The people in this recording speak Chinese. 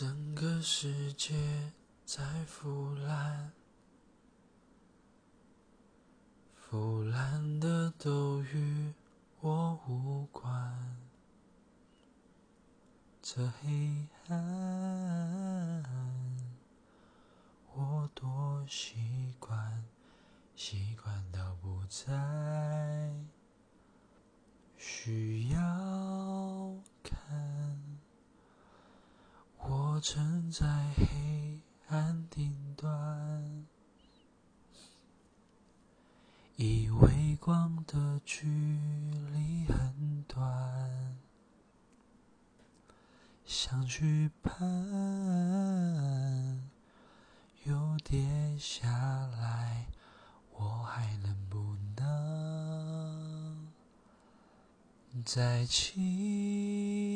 整个世界在腐烂，腐烂的都与我无关。这黑暗，我多习惯，习惯到不再需要我站在黑暗顶端，以为光的距离很短，想去攀，又跌下来，我还能不能再期待？